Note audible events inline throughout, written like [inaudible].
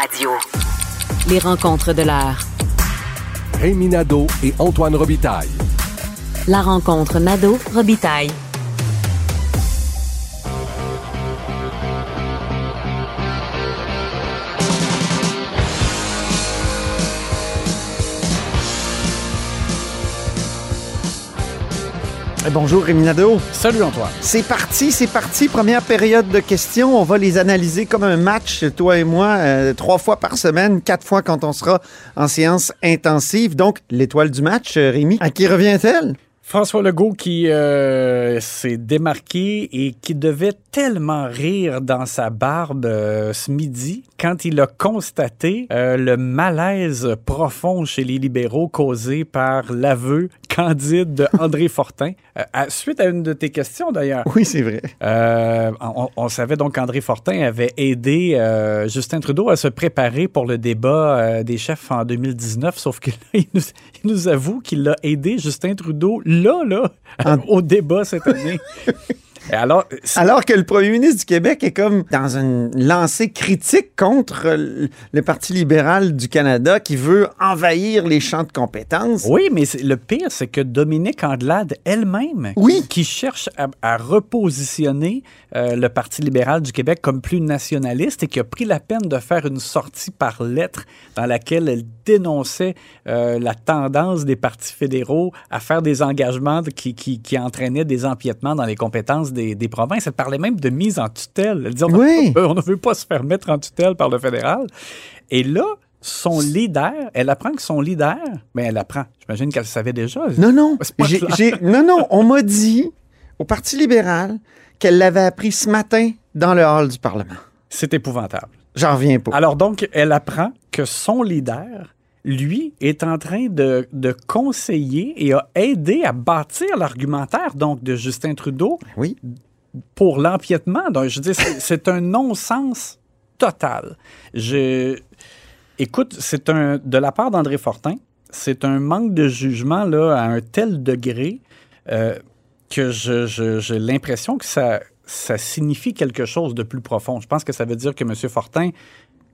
Radio. Les rencontres de l'heure. Rémi Nadeau et Antoine Robitaille. La rencontre Nadeau-Robitaille. Bonjour Rémi Nadeau. Salut Antoine. C'est parti, c'est parti. Première période de questions. On va les analyser comme un match, toi et moi, euh, trois fois par semaine, quatre fois quand on sera en séance intensive. Donc, l'étoile du match, euh, Rémi, à qui revient-elle? François Legault qui euh, s'est démarqué et qui devait tellement rire dans sa barbe euh, ce midi quand il a constaté euh, le malaise profond chez les libéraux causé par l'aveu candide de André [laughs] Fortin. À, suite à une de tes questions d'ailleurs. Oui, c'est vrai. On, on, savait donc qu'André Fortin avait aidé Justin Trudeau à se préparer pour le débat des chefs en 2019, sauf qu'il nous, il nous avoue qu'il a aidé Justin Trudeau là, là, en... [laughs] au débat cette année. [laughs] Alors, alors que le premier ministre du Québec est comme dans une lancée critique contre le Parti libéral du Canada qui veut envahir les champs de compétences. Oui, mais le pire, c'est que Dominique Andelade elle-même, oui. qui, qui, cherche à, à repositionner euh, le Parti libéral du Québec comme plus nationaliste et qui a pris la peine de faire une sortie par lettre dans laquelle elle dénonçait euh, la tendance des partis fédéraux à faire des engagements qui, qui, qui entraînaient des empiètements dans les compétences des, des, provinces. Elle parlait même de mise en tutelle. Elle disait on, oui. on ne veut pas se faire mettre en tutelle par le fédéral. Et là, son leader, elle apprend que son leader, mais elle apprend. J'imagine qu'elle savait déjà. Non, non. non, non. On m'a dit au Parti libéral qu'elle l'avait appris ce matin dans le hall du Parlement. C'est épouvantable. J'en reviens pas. Alors donc, elle apprend que son leader, lui, est en train de, de conseiller et a aidé à bâtir l'argumentaire donc de Justin Trudeau oui. pour l'empiètement. Donc, je dis, [laughs] c'est un non-sens total. Je, écoute, c'est un de la part d'André Fortin, c'est un manque de jugement là à un tel degré. Euh, que j'ai l'impression que ça, ça signifie quelque chose de plus profond. Je pense que ça veut dire que M. Fortin,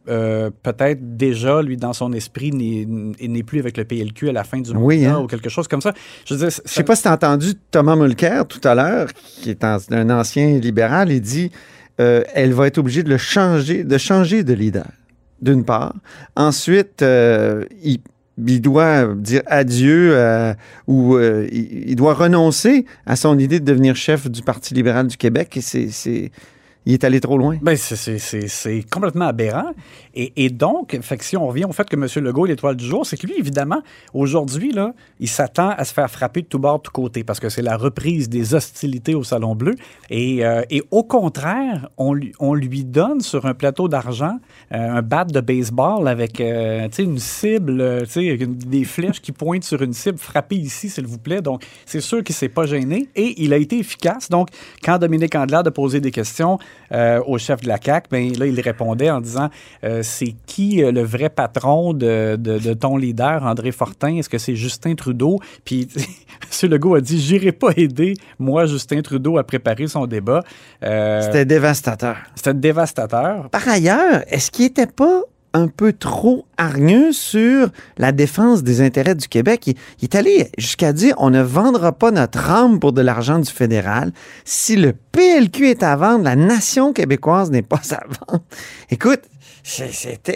euh, peut-être déjà, lui, dans son esprit, n'est plus avec le PLQ à la fin du mois hein? ou quelque chose comme ça. Je ne ça... sais pas si tu as entendu Thomas Mulcair tout à l'heure, qui est un, un, ancien libéral, il dit euh, elle va être obligée de le changer, de changer de leader, d'une part. Ensuite, euh, il il doit dire adieu euh, ou il, il, doit renoncer à son idée de devenir chef du Parti libéral du Québec. Et c'est, il est allé trop loin. Ben, c'est complètement aberrant. Et, et donc, fait si on revient au fait que M. Legault est l'étoile du jour, c'est que lui, évidemment, aujourd'hui, il s'attend à se faire frapper de tous bords, de tous côtés, parce que c'est la reprise des hostilités au Salon Bleu. Et, euh, et au contraire, on lui, on lui donne sur un plateau d'argent euh, un bat de baseball avec euh, une cible, des flèches qui pointent sur une cible. Frappez ici, s'il vous plaît. Donc, c'est sûr qu'il ne s'est pas gêné. Et il a été efficace. Donc, quand Dominique Andelade a posé des questions, euh, au chef de la CAQ, ben là, il répondait en disant euh, c'est qui euh, le vrai patron de, de, de, ton leader, André Fortin? Est-ce que c'est Justin Trudeau? Puis [laughs] M. Legault a dit j'irai pas aider, moi, Justin Trudeau, à préparer son débat. C'était dévastateur. C'était dévastateur. Par ailleurs, est-ce qu'il n'était pas un peu trop hargneux sur la défense des intérêts du Québec. Il, est allé jusqu'à dire on ne vendra pas notre âme pour de l'argent du fédéral. Si le PLQ est à vendre, la nation québécoise n'est pas à vendre. Écoute,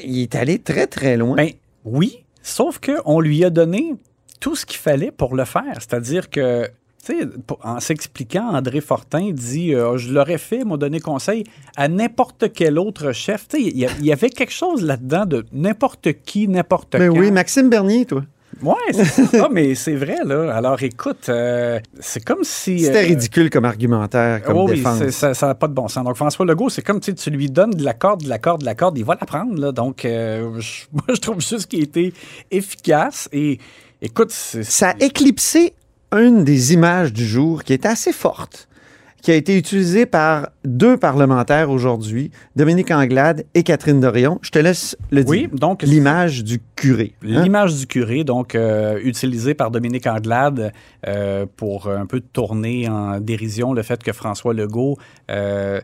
il est allé très, très loin. Ben oui, sauf qu'on lui a donné tout ce qu'il fallait pour le faire. C'est-à-dire que en s'expliquant, André Fortin dit euh, Je l'aurais fait, m'a donné conseil à n'importe quel autre chef. Il y, y, avait quelque chose là-dedans de n'importe qui, n'importe Mais quand. oui, Maxime Bernier, toi. Ouais, c'est. Ah, mais c'est vrai, là. Alors, écoute, euh, c'est comme si. C'était euh, ridicule comme argumentaire, comme Oh oui, défense. c'est- ça n'a pas de bon sens. Donc, François Legault, c'est comme tu sais, tu lui donnes de la corde, de la corde, de la corde, il va la prendre. Là. Donc, je- [laughs] moi, je trouve juste qu'il a été efficace. Et écoute, Ça a éclipsé une des images du jour qui était assez forte, qui a été utilisée par deux parlementaires aujourd'hui, Dominique Anglade et Catherine Dorion. Je te laisse le dire. Oui, donc- L'image du curé. hein? L'image du curé, donc euh, utilisée par Dominique Anglade euh, pour un peu tourner en dérision le fait que François Legault euh,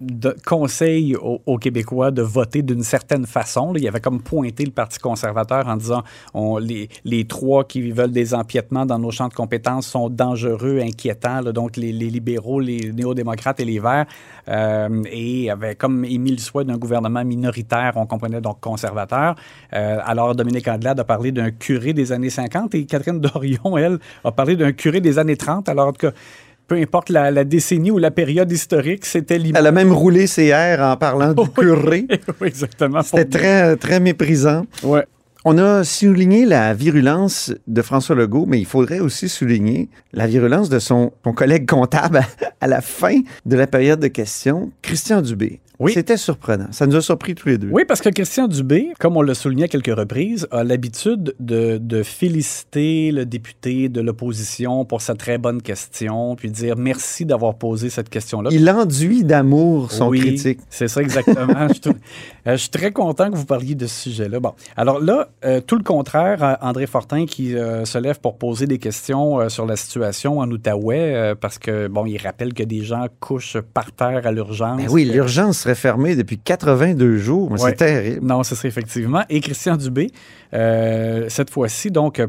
de- conseille aux, aux Québécois de voter d'une certaine façon. Là, il avait comme pointé le Parti conservateur en disant on, les, les trois qui veulent des empiètements dans nos champs de compétences sont dangereux, inquiétants. là. donc les, les libéraux, les néo-démocrates et les Verts. euh, et avait comme émis le souhait d'un gouvernement minoritaire, on comprenait donc conservateur. Euh, alors Dominique Andelade a parlé d'un curé des années 50 et Catherine [laughs] Dorion, elle, a parlé d'un curé des années 30. Alors en tout cas, peu importe la, la décennie ou la période historique, c'était l'image. Elle a même roulé ses airs en parlant du [laughs] curé. [laughs] Oui, exactement. C'était très, très méprisant. Ouais. On a souligné la virulence de François Legault, mais il faudrait aussi souligner la virulence de son, collègue comptable [laughs] à la fin de la période de questions, Christian Dubé. Oui. C'était surprenant. Ça nous a surpris tous les deux. Oui, parce que Christian Dubé, comme on l'a souligné à quelques reprises, a l'habitude de, de féliciter le député de l'opposition pour sa très bonne question, puis dire merci d'avoir posé cette question-là. Il enduit d'amour son Oui, critique. C'est ça exactement. [laughs] je, euh, je suis très content que vous parliez de ce sujet-là. Bon, alors là, euh, tout le contraire, euh, André Fortin qui euh, se lève pour poser des questions euh, sur la situation en Outaouais, parce que bon, il rappelle que des gens couchent par terre à l'urgence. Ben oui, l'urgence serait fermée depuis 82 jours. Ouais. C'est terrible. Non, c'est ça, effectivement. Et Christian Dubé, euh, cette fois-ci, donc,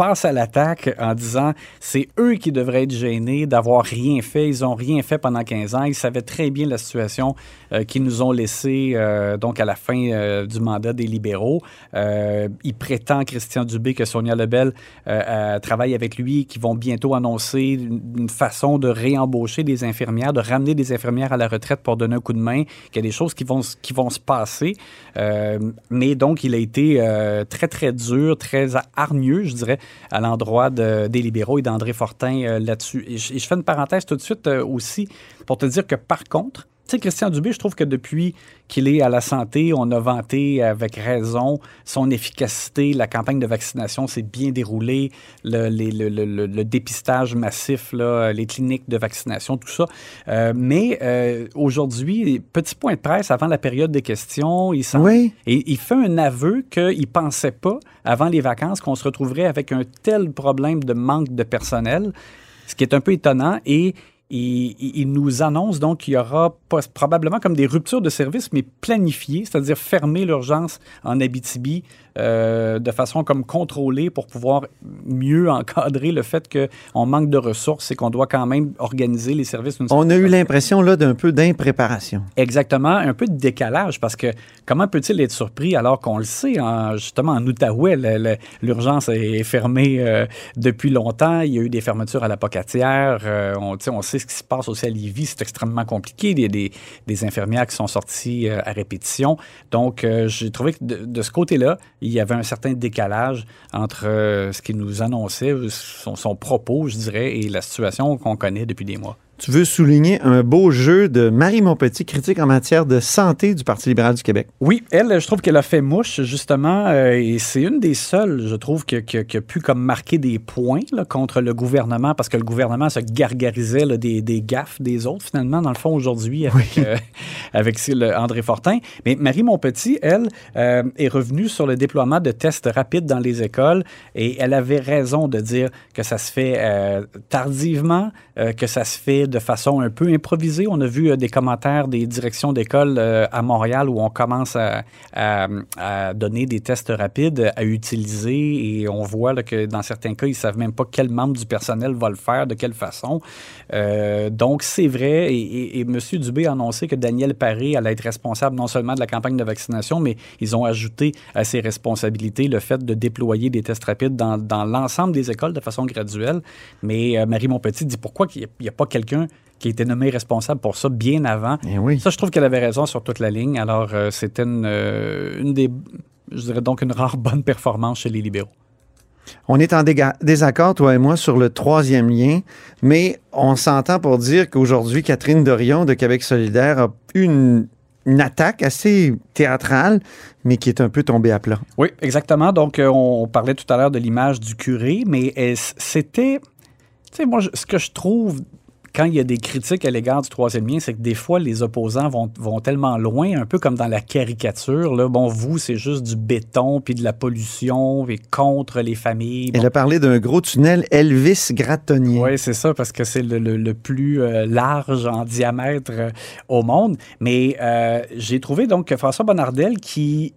passe à l'attaque en disant c'est eux qui devraient être gênés d'avoir rien fait. Ils ont rien fait pendant 15 ans. Ils savaient très bien la situation euh, qu'ils nous ont laissée euh, donc à la fin euh, du mandat des libéraux. Il prétend, Christian Dubé, que Sonia Lebel travaille avec lui, qu'ils vont bientôt annoncer une, façon de réembaucher des infirmières, de ramener des infirmières à la retraite pour donner un coup de main, qu'il y a des choses qui vont, qui vont se passer. Mais donc, il a été très, très dur, très hargneux, je dirais, à l'endroit de- des libéraux et d'André Fortin euh, là-dessus. Et je, fais une parenthèse tout de suite euh, aussi pour te dire que, par contre, tu sais, Christian Dubé, je trouve que depuis qu'il est à la santé, on a vanté avec raison son efficacité. La campagne de vaccination s'est bien déroulée. Le, les- le- le- le- le dépistage massif, là, les cliniques de vaccination, tout ça. Euh, mais euh, aujourd'hui, petit point de presse avant la période des questions, il semble Oui. et il fait un aveu qu'il ne pensait pas, avant les vacances, qu'on se retrouverait avec un tel problème de manque de personnel, ce qui est un peu étonnant. Et il, il- nous annonce donc qu'il y aura pas- probablement comme des ruptures de service, mais planifiées, c'est-à-dire fermer l'urgence en Abitibi euh, de façon comme contrôlée pour pouvoir mieux encadrer le fait qu'on manque de ressources et qu'on doit quand même organiser les services On a eu l'impression là d'un peu d'impréparation. Exactement, un peu de décalage parce que comment peut-il être surpris alors qu'on le sait, en- justement en Outaouais, l'urgence est fermée euh, depuis longtemps. Il y a eu des fermetures à la Pocatière. euh, on, on sait ce qui se passe aussi à Lévis, c'est extrêmement compliqué. Il y a des, infirmières qui sont sorties euh, à répétition. Donc, euh, j'ai trouvé que de, ce côté-là, il y avait un certain décalage entre euh, ce qu'il nous annonçait, son propos, je dirais, et la situation qu'on connaît depuis des mois. Tu veux souligner un beau jeu de Marie Montpetit, critique en matière de santé du Parti libéral du Québec. Oui, elle, je trouve qu'elle a fait mouche, justement, euh, et c'est une des seules, je trouve, qui, qui- qui a pu comme marquer des points là, contre le gouvernement, parce que le gouvernement se gargarisait là, des, des gaffes des autres, finalement, dans le fond, aujourd'hui, avec, euh, avec le André Fortin. Mais Marie Montpetit, elle, euh, est revenue sur le déploiement de tests rapides dans les écoles, et elle avait raison de dire que ça se fait tardivement, que ça se fait de façon un peu improvisée. On a vu euh, des commentaires des directions d'école euh, à Montréal où on commence à, donner des tests rapides à utiliser et on voit que dans certains cas, ils savent même pas quel membre du personnel va le faire, de quelle façon. Euh, donc, c'est vrai. Et, et, M. Dubé a annoncé que Daniel Paré allait être responsable non seulement de la campagne de vaccination, mais ils ont ajouté à ses responsabilités le fait de déployer des tests rapides dans, l'ensemble des écoles de façon graduelle. Mais Marie Montpetit dit pourquoi il n'y a, pas quelqu'un qui a été nommé responsable pour ça bien avant. Eh oui. Ça, je trouve qu'elle avait raison sur toute la ligne. Alors, euh, c'était une, euh, une des, je dirais donc, une rare bonne performance chez les libéraux. On est en désaccord, toi et moi, sur le troisième lien, mais on s'entend pour dire qu'aujourd'hui, Catherine Dorion de Québec solidaire a eu une, une attaque assez théâtrale, mais qui est un peu tombée à plat. Oui, exactement. Donc, euh, on parlait tout à l'heure de l'image du curé, mais c'était. Tu sais, moi, ce que je trouve quand il y a des critiques à l'égard du troisième lien, c'est que des fois, les opposants vont, vont tellement loin, un peu comme dans la caricature. Là. Bon, vous, c'est juste du béton, puis de la pollution, et contre les familles. Bon. Elle a parlé d'un gros tunnel Elvis Grattonnier. Oui, c'est ça, parce que c'est le, le- le plus euh, large en diamètre euh, au monde. Mais euh, j'ai trouvé donc que François Bonnardel qui.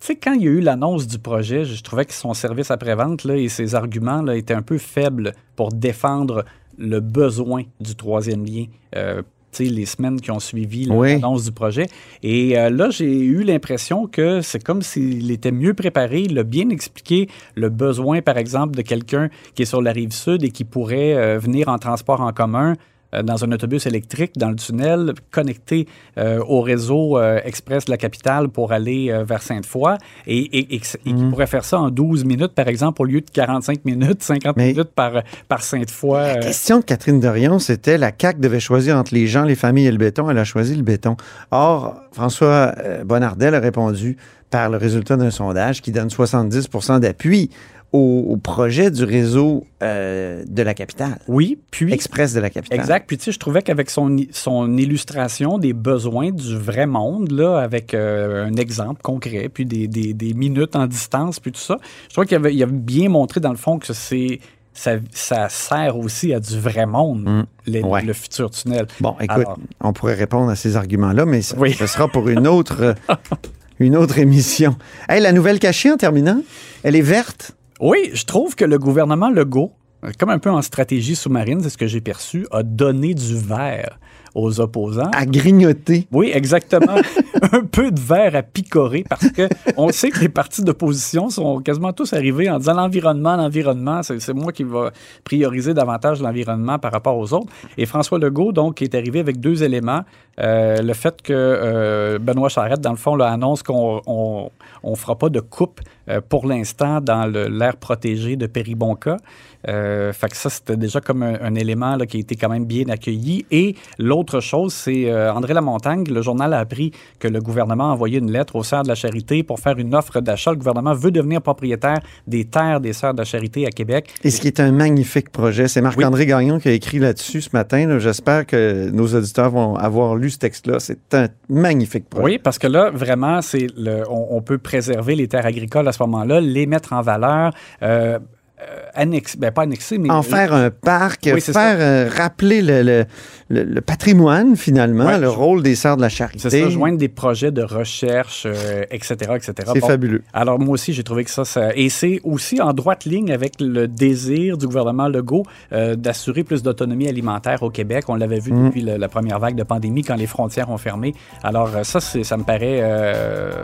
Tu sais, quand il y a eu l'annonce du projet, je trouvais que son service après-vente et ses arguments là, étaient un peu faibles pour défendre le besoin du troisième lien. Euh, tu sais, les semaines qui ont suivi Oui. l'annonce du projet. Et euh, là, j'ai eu l'impression que c'est comme s'il était mieux préparé, il a bien expliqué le besoin, par exemple, de quelqu'un qui est sur la rive sud et qui pourrait euh, venir en transport en commun dans un autobus électrique, dans le tunnel, connecté euh, au réseau euh, express de la capitale pour aller euh, vers Sainte-Foy, et, et- qui pourrait faire ça en 12 minutes, par exemple, au lieu de 45 minutes, 50 Mais- minutes par, par Sainte-Foy. La euh, question de Catherine Dorion, c'était la CAQ devait choisir entre les gens, les familles et le béton. Elle a choisi le béton. Or, François euh, Bonnardel a répondu par le résultat d'un sondage qui donne 70% d'appui au, au projet du réseau euh, de la capitale, oui, puis... express de la capitale. Exact. Puis tu sais, je trouvais qu'avec son, son illustration des besoins du vrai monde, là, avec euh, un exemple concret, puis des, des- des minutes en distance, puis tout ça, je trouvais qu'il avait, il avait bien montré dans le fond que c'est ça, ça sert aussi à du vrai monde, Mm. les- Ouais. le futur tunnel. Bon, écoute, Alors- on pourrait répondre à ces arguments-là, mais Oui. ce sera pour une autre, euh, [laughs] une autre émission. Hey, la nouvelle cachée en terminant, elle est verte? Oui, je trouve que le gouvernement Legault, comme un peu en stratégie sous-marine, c'est ce que j'ai perçu, a donné du vert aux opposants. à grignoter. Oui, exactement. [laughs] un peu de verre à picorer parce que on sait que les partis d'opposition sont quasiment tous arrivés en disant l'environnement, l'environnement, c'est c'est moi qui va prioriser davantage l'environnement par rapport aux autres. Et François Legault, donc, est arrivé avec deux éléments. Euh, le fait que euh, Benoît Charette, dans le fond, là, annonce qu'on on, on fera pas de coupe euh, pour l'instant dans l'aire protégée de Péribonca. Fait que ça, c'était déjà comme un, un élément là, qui a été quand même bien accueilli. Et l'autre chose, c'est André Lamontagne, le journal a appris que le gouvernement a envoyé une lettre aux Sœurs de la Charité pour faire une offre d'achat. Le gouvernement veut devenir propriétaire des terres des Sœurs de la Charité à Québec. Et ce qui est un magnifique projet. C'est Marc-André Gagnon qui a écrit là-dessus ce matin. J'espère que nos auditeurs vont avoir lu ce texte-là. C'est un magnifique projet. Oui, parce que là, vraiment, c'est on, on peut préserver les terres agricoles à ce moment-là, les mettre en valeur, euh, euh, ben pas annexer, mais En faire un parc, Oui, faire euh, rappeler le, le- le- le patrimoine, finalement, Ouais, le rôle des Sœurs de la Charité. c'est ça, joindre des projets de recherche, euh, etc., etc. C'est Bon, fabuleux. Alors, moi aussi, j'ai trouvé que ça, ça... Et c'est aussi en droite ligne avec le désir du gouvernement Legault euh, d'assurer plus d'autonomie alimentaire au Québec. On l'avait vu Mm. depuis la première vague de pandémie quand les frontières ont fermé. Alors, ça, ça me paraît...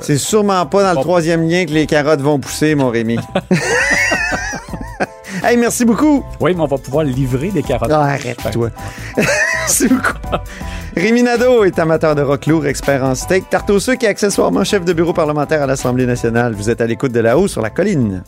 C'est sûrement pas dans le troisième lien que les carottes vont pousser, mon Rémi. [laughs] hey, merci beaucoup. Oui, mais on va pouvoir livrer des carottes. Ah, arrête-toi. [laughs] merci beaucoup. Rémi Nadeau est amateur de rock lourd, expert en steak, tarte au sucre et accessoirement chef de bureau parlementaire à l'Assemblée nationale. Vous êtes à l'écoute de là-haut sur la colline.